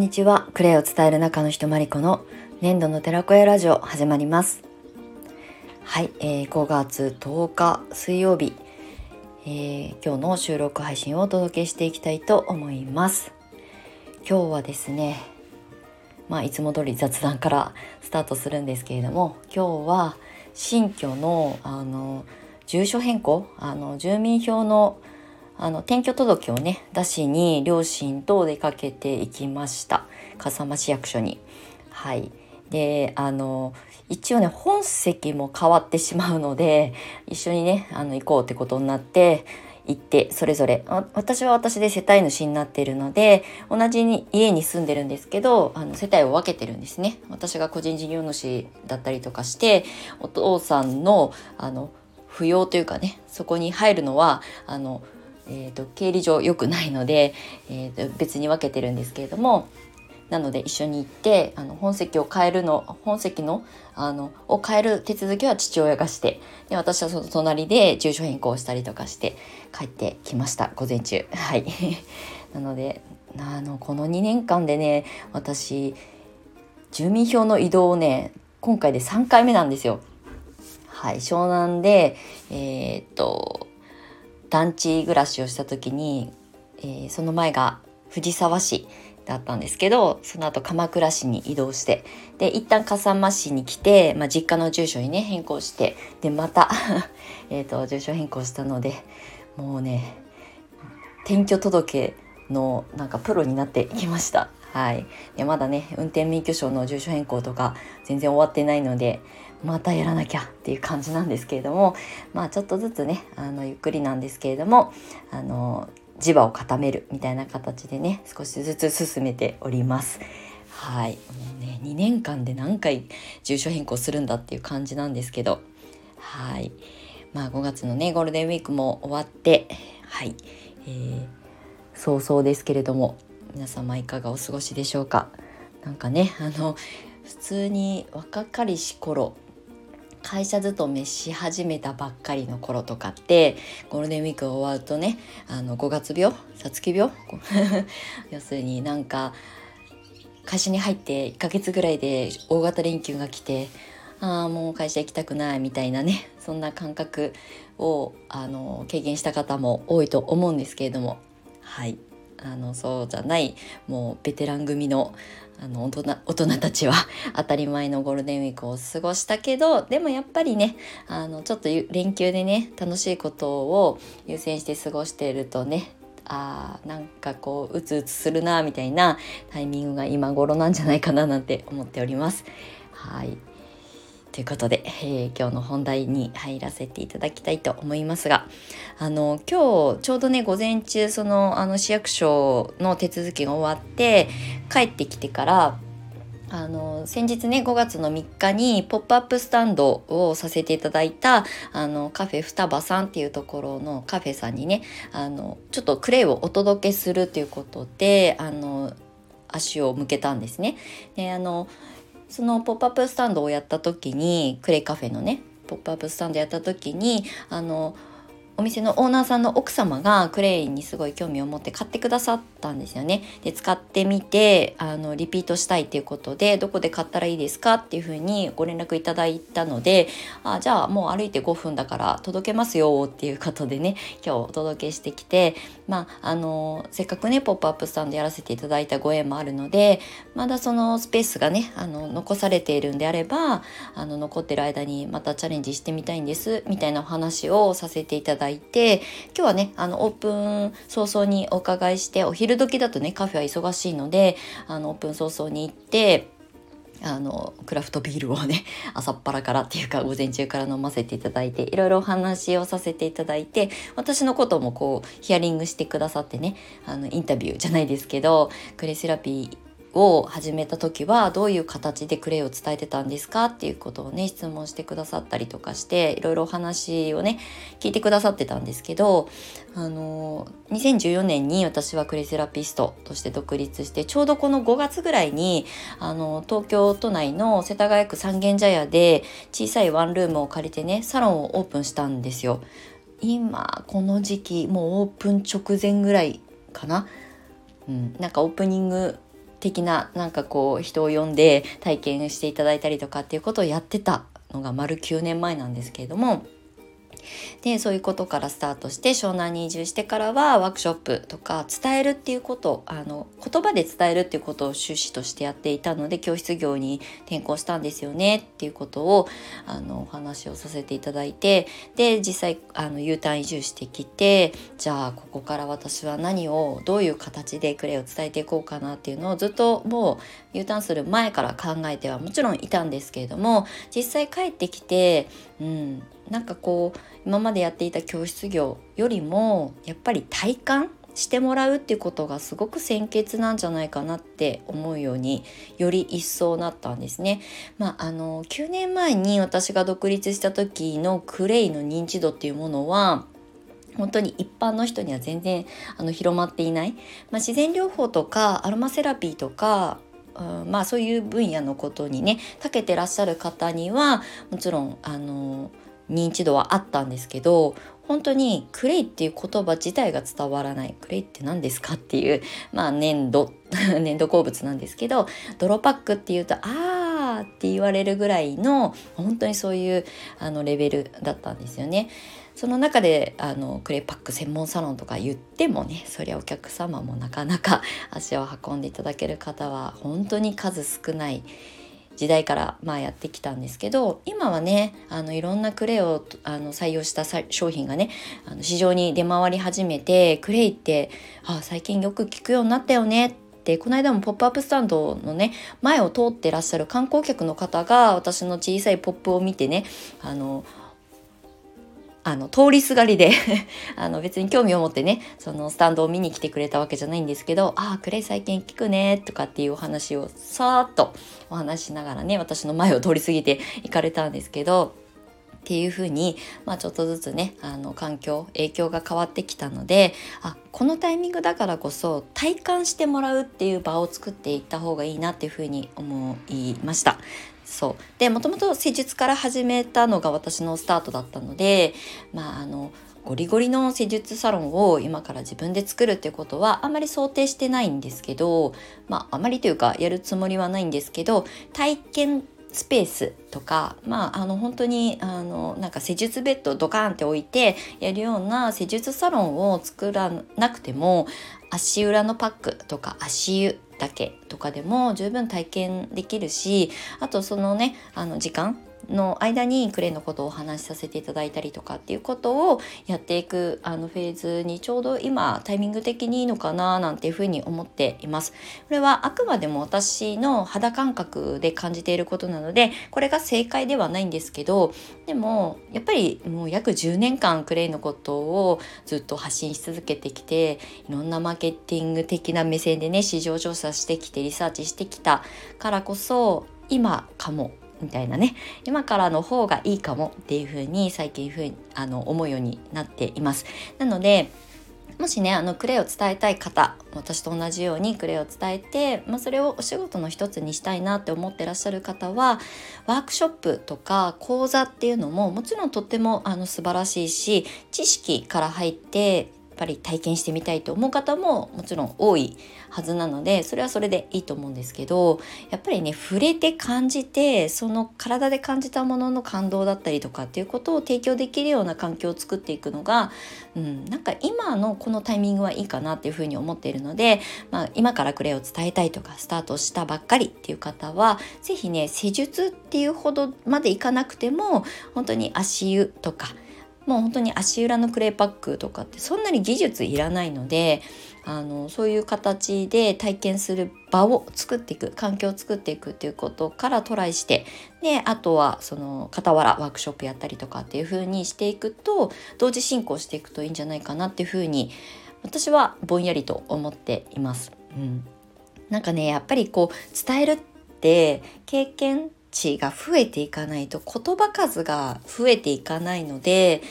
んにちは。クレイを伝える中の人まりこの粘土の寺子屋ラジオ始まります。はい、えー、5月10日水曜日、えー、今日の収録配信をお届けしていきたいと思います。今日はですね、まあいつも通り雑談からスタートするんですけれども、今日は新居のあの住所変更、あの住民票のあの転居届をね出しに両親と出かけていきました。笠間市役所に。はい。であの一応ね本籍も変わってしまうので一緒にねあの行こうってことになって行ってそれぞれ。私は私で世帯主になっているので同じに家に住んでるんですけどあの世帯を分けてるんですね。私が個人事業主だったりとかしてお父さんのあの扶養というかねそこに入るのはあのえーと、経理上良くないので、えーと、別に分けてるんですけれどもなので一緒に行ってあの本籍を変えるの本籍のあのを変える手続きは父親がしてで私はその隣で住所変更したりとかして帰ってきました午前中。はい。なのであのこの2年間でね私住民票の移動をね今回で3回目なんですよ。はい。湘南でえー、っと団地暮らしをした時に、えー、その前が藤沢市だったんですけどその後鎌倉市に移動してで一旦笠間市に来て、まあ、実家の住所にね変更してでまた えと住所変更したのでもうね転居届のなんかプロになってきました。はい、でまだね運転免許証の住所変更とか全然終わってないのでまたやらなきゃっていう感じなんですけれどもまあちょっとずつねあのゆっくりなんですけれどもあの磁場を固めるみたいな形でね少しずつ進めております。はい。もうね2年間で何回住所変更するんだっていう感じなんですけどはい。まあ5月のねゴールデンウィークも終わってはい、えー、早々ですけれども皆様いかがお過ごしでしょうか？なんかね あの普通に若かりし頃会社勤めし始めたばっかりの頃とかってゴールデンウィーク終わるとねあの5月病さつき病 要するになんか会社に入って1ヶ月ぐらいで大型連休が来てああもう会社行きたくないみたいなねそんな感覚をあの経験した方も多いと思うんですけれども。はい。あのそうじゃないもうベテラン組のあの大人大人たちは 当たり前のゴールデンウィークを過ごしたけどでもやっぱりねあのちょっと連休でね楽しいことを優先して過ごしているとねあーなんかこううつうつするなみたいなタイミングが今頃なんじゃないかななんて思っております。はいということで、えー、今日の本題に入らせていただきたいと思いますがあの今日ちょうどね午前中そのあの市役所の手続きが終わって帰ってきてからあの先日ね5月の3日にポップアップスタンドをさせていただいたあのカフェ双葉さんっていうところのカフェさんにねあのちょっとクレイをお届けするということであの足を向けたんですね。であのそのポップアップスタンドをやった時にクレイカフェのねポップアップスタンドやった時にあのお店のオーナーさんの奥様がクレイにすごい興味を持って買ってくださったんですよね。で使ってみてあのリピートしたいっていうことでどこで買ったらいいですかっていうふうにご連絡いただいたのであじゃあもう歩いて5分だから届けますよっていうことでね今日お届けしてきてまああのせっかくねポップアップスタンドやらせていただいたご縁もあるのでまだそのスペースがねあの残されているんであればあの残ってる間にまたチャレンジしてみたいんですみたいなお話をさせていただいて今日はねあのオープン早々にお伺いしてお昼時だとねカフェは忙しいのであのオープン早々に行ってあのクラフトビールをね 朝っぱらからっていうか午前中から飲ませていただいていろいろお話をさせていただいて私のこともこうヒアリングしてくださってねあのインタビューじゃないですけどクレセラピーを始めた時はどういう形でクレイを伝えてたんですかっていうことをね質問してくださったりとかしていろいろお話をね聞いてくださってたんですけどあの2014年に私はクレイセラピストとして独立してちょうどこの5月ぐらいにあの東京都内の世田谷区三軒茶屋で小さいワンルームを借りてねサロンをオープンしたんですよ。今この時期もうオープン直前ぐらいかな、うん、なんかオープニング的ななんかこう人を呼んで体験していただいたりとかっていうことをやってたのが丸9年前なんですけれども。でそういうことからスタートして湘南に移住してからはワークショップとか伝えるっていうことあの言葉で伝えるっていうことを趣旨としてやっていたので教室業に転校したんですよねっていうことをあのお話をさせていただいてで実際あの U ターン移住してきてじゃあここから私は何をどういう形でクレイを伝えていこうかなっていうのをずっともう U ターンする前から考えてはもちろんいたんですけれども実際帰ってきてうんなんかこう今までやっていた教室業よりもやっぱり体感してもらうっていうことがすごく先決なんじゃないかなって思うようにより一層なったんですね。まあ、あの9年前に私が独立した時のクレイの認知度っていうものは本当に一般の人には全然あの広まっていない、まあ、自然療法とかアロマセラピーとかうんまあそういう分野のことにね長けてらっしゃる方にはもちろんあの認知度はあったんですけど本当にクレイっていう言葉自体が伝わらないクレイって何ですかっていうまあ粘土 粘土鉱物なんですけど泥パックっていうとあーって言われるぐらいの本当にそういうあのレベルだったんですよね。その中であのクレイパック専門サロンとか言ってもねそりゃお客様もなかなか足を運んでいただける方は本当に数少ない時代からまあやってきたんですけど今はねあのいろんなクレイをあの採用した商品がねあの市場に出回り始めてクレイってあ最近よく聞くようになったよねってこの間もポップアップスタンドのね前を通ってらっしゃる観光客の方が私の小さいポップを見てねあのあの通りすがりで あの別に興味を持ってねそのスタンドを見に来てくれたわけじゃないんですけど「ああクレイ最近聞くね」とかっていうお話をさーっとお話しながらね私の前を通り過ぎて行かれたんですけどっていうふうに、まあ、ちょっとずつねあの環境影響が変わってきたのであこのタイミングだからこそ体感してもらうっていう場を作っていった方がいいなっていうふうに思いました。そうでもともと施術から始めたのが私のスタートだったのでまああのゴリゴリの施術サロンを今から自分で作るってことはあまり想定してないんですけどまああまりというかやるつもりはないんですけど体験スペースとかまああの本当にあのなんか施術ベッドドカーンって置いてやるような施術サロンを作らなくても足裏のパックとか足湯だけとかでも十分体験できるしあとそのねあの時間の間にクレイのことをお話しさせていただいたりとかっていうことをやっていくあのフェーズにちょうど今タイミング的にいいのかななんていうふうに思っています。これはあくまでも私の肌感覚で感じていることなのでこれが正解ではないんですけどでもやっぱりもう約10年間クレイのことをずっと発信し続けてきていろんなマーケティング的な目線でね市場調査してきてリサーチしてきたからこそ今かもみたいなね今からの方がいいかもっていう風に最近ふうにあの思うようになっています。なのでもしねあのクレイを伝えたい方私と同じようにクレイを伝えて、まあ、それをお仕事の一つにしたいなって思ってらっしゃる方はワークショップとか講座っていうのももちろんとってもあの素晴らしいし知識から入ってぱり体験してみたいと思う方ももちろん多いはずなのでそれはそれでいいと思うんですけどやっぱりね触れて感じてその体で感じたものの感動だったりとかっていうことを提供できるような環境を作っていくのが、うん、なんか今のこのタイミングはいいかなっていうふうに思っているので、まあ、今からクレイを伝えたいとかスタートしたばっかりっていう方は是非ね施術っていうほどまでいかなくても本当に足湯とかもう本当に足裏のクレーパックとかってそんなに技術いらないのであのそういう形で体験する場を作っていく環境を作っていくっていうことからトライしてであとはその傍らワークショップやったりとかっていう風にしていくと同時進行していくといいんじゃないかなっていう風に私はぼんやりと思っています。うん、なんかねやっぱりこう伝えるって経験値が増えていかないと言葉数が増えていかないので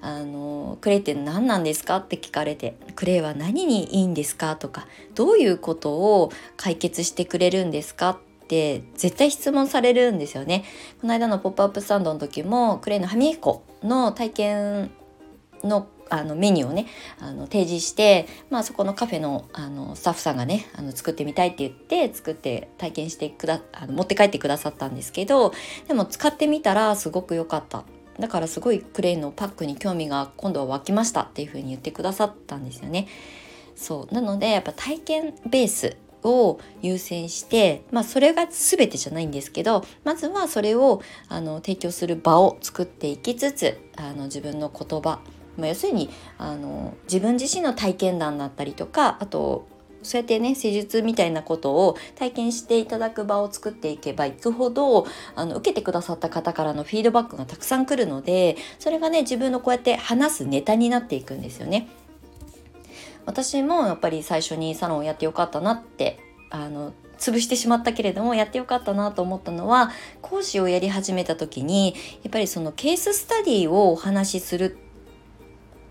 あのクレイって何なんですかって聞かれてクレイは何にいいんですかとかどういうことを解決してくれるんですかって絶対質問されるんですよね。この間のポップアップスタンドの時もクレイの歯磨き粉の体験のあのメニューをねあの提示して、まあ、そこのカフェのあのスタッフさんがねあの作ってみたいって言って作って体験してくだあの持って帰ってくださったんですけどでも使ってみたらすごく良かっただからすごいクレイのパックに興味が今度は湧きましたっていう風に言ってくださったんですよね。そうなのでやっぱ体験ベースを優先して、まあ、それが全てじゃないんですけどまずはそれをあの提供する場を作っていきつつあの自分の言葉まあ、要するにあの自分自身の体験談だったりとかあとそうやってね施術みたいなことを体験していただく場を作っていけばいくほどあの受けてくださった方からのフィードバックがたくさん来るのでそれがね自分のこうやって話すネタになっていくんですよね。私もやっぱり最初にサロンをやってよかったなってあの潰してしまったけれどもやってよかったなと思ったのは講師をやり始めた時にやっぱりそのケーススタディをお話しする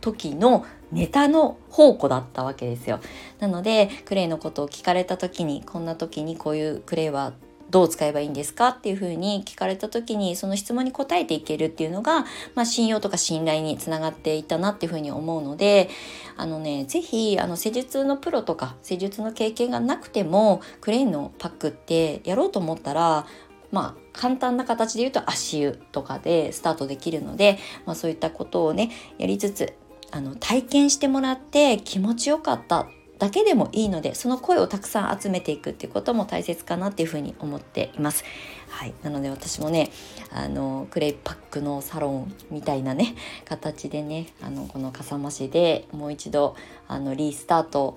時のネタの宝庫だったわけですよ。なのでクレイのことを聞かれた時にこんな時にこういうクレイはどう使えばいいんですかっていうふうに聞かれた時にその質問に答えていけるっていうのが、まあ、信用とか信頼につながっていたなっていうふうに思うのであのね是非あの施術のプロとか施術の経験がなくてもクレイのパックってやろうと思ったらまあ簡単な形で言うと足湯とかでスタートできるので、まあ、そういったことをねやりつつあの体験してもらって気持ちよかっただけでもいいのでその声をたくさん集めていくっていうことも大切かなっていうふうに思っています。はい、なので私もねあのクレイパックのサロンみたいなね 形でねあのこの笠間市でもう一度あのリスタート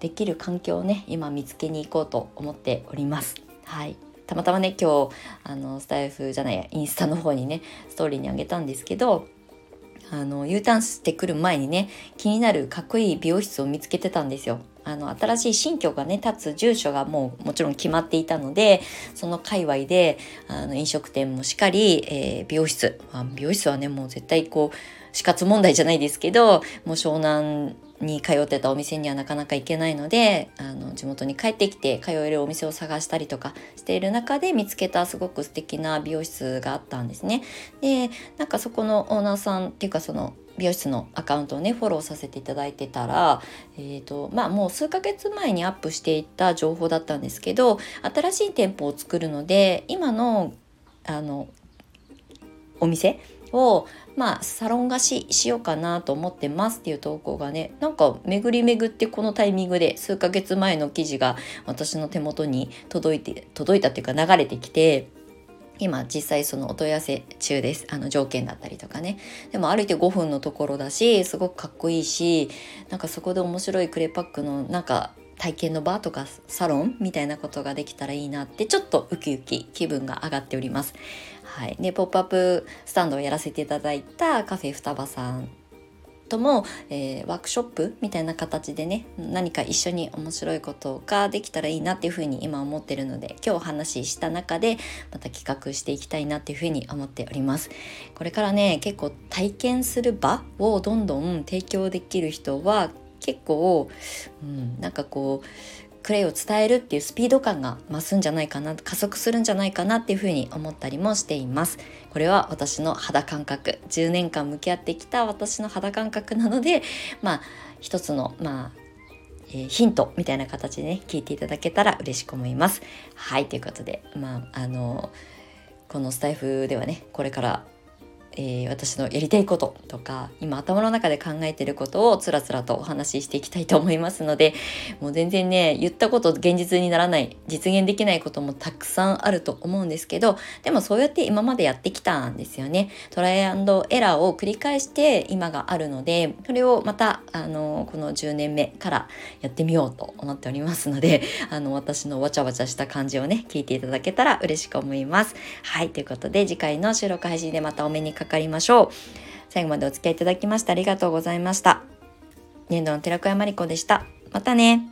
できる環境をね今見つけに行こうと思っております。はいたまたまね今日あのスタイフじゃないやインスタの方にねストーリーにあげたんですけどあの U ターンしてくる前にね気になるかっこいい美容室を見つけてたんですよ。あの新しい新居がね立つ住所がもうもちろん決まっていたのでその界隈であの飲食店もしっかり、えー、美容室、まあ、美容室はねもう絶対こう死活問題じゃないですけどもう湘南に通ってたお店にはなかなか行けないのであの地元に帰ってきて通えるお店を探したりとかしている中で見つけたすごく素敵な美容室があったんですね。でなんかそこのオーナーさんっていうかその美容室のアカウントをねフォローさせていただいてたら、えーとまあ、もう数ヶ月前にアップしていた情報だったんですけど新しい店舗を作るので今のあのお店をまあサロン貸ししようかなと思ってますっていう投稿がねなんか巡り巡ってこのタイミングで数ヶ月前の記事が私の手元に届いて届いたっていうか流れてきて今実際そのお問い合わせ中です。あの条件だったりとかね。でも歩いて5分のところだしすごくかっこいいしなんかそこで面白いクレパックのなんか体験の場とかサロンみたいなことができたらいいなってちょっとウキウキ気分が上がっております。はい、でポップアップスタンドをやらせていただいたカフェ双葉さんとも、えー、ワークショップみたいな形でね何か一緒に面白いことができたらいいなっていうふうに今思ってるので今日お話しした中でまた企画していきたいなっていうふうに思っております。これからね結構体験する場をどんどん提供できる人は結構、うん、なんかこうクレイを伝えるっていうスピード感が増すんじゃないかな加速するんじゃないかなっていうふうに思ったりもしています。これは私の肌感覚。10年間向き合ってきた私の肌感覚なので まあ一つのまあえ、ヒントみたいな形でね聞いていただけたら嬉しく思います。はいということでまああのこのスタイフではねこれからえー、私のやりたいこととか今頭の中で考えてることをつらつらとお話ししていきたいと思いますのでもう全然ね言ったこと現実にならない実現できないこともたくさんあると思うんですけどでもそうやって今までやってきたんですよね。トライアンドエラーを繰り返して今があるのでそれをまたあのこの10年目からやってみようと思っておりますのであの私のわちゃわちゃした感じをね聞いていただけたら嬉しく思います。はいということで次回の収録配信でまたお目にかかりましょう。最後までお付き合いいただきましてありがとうございました。年度の寺子屋まりこでした。またね。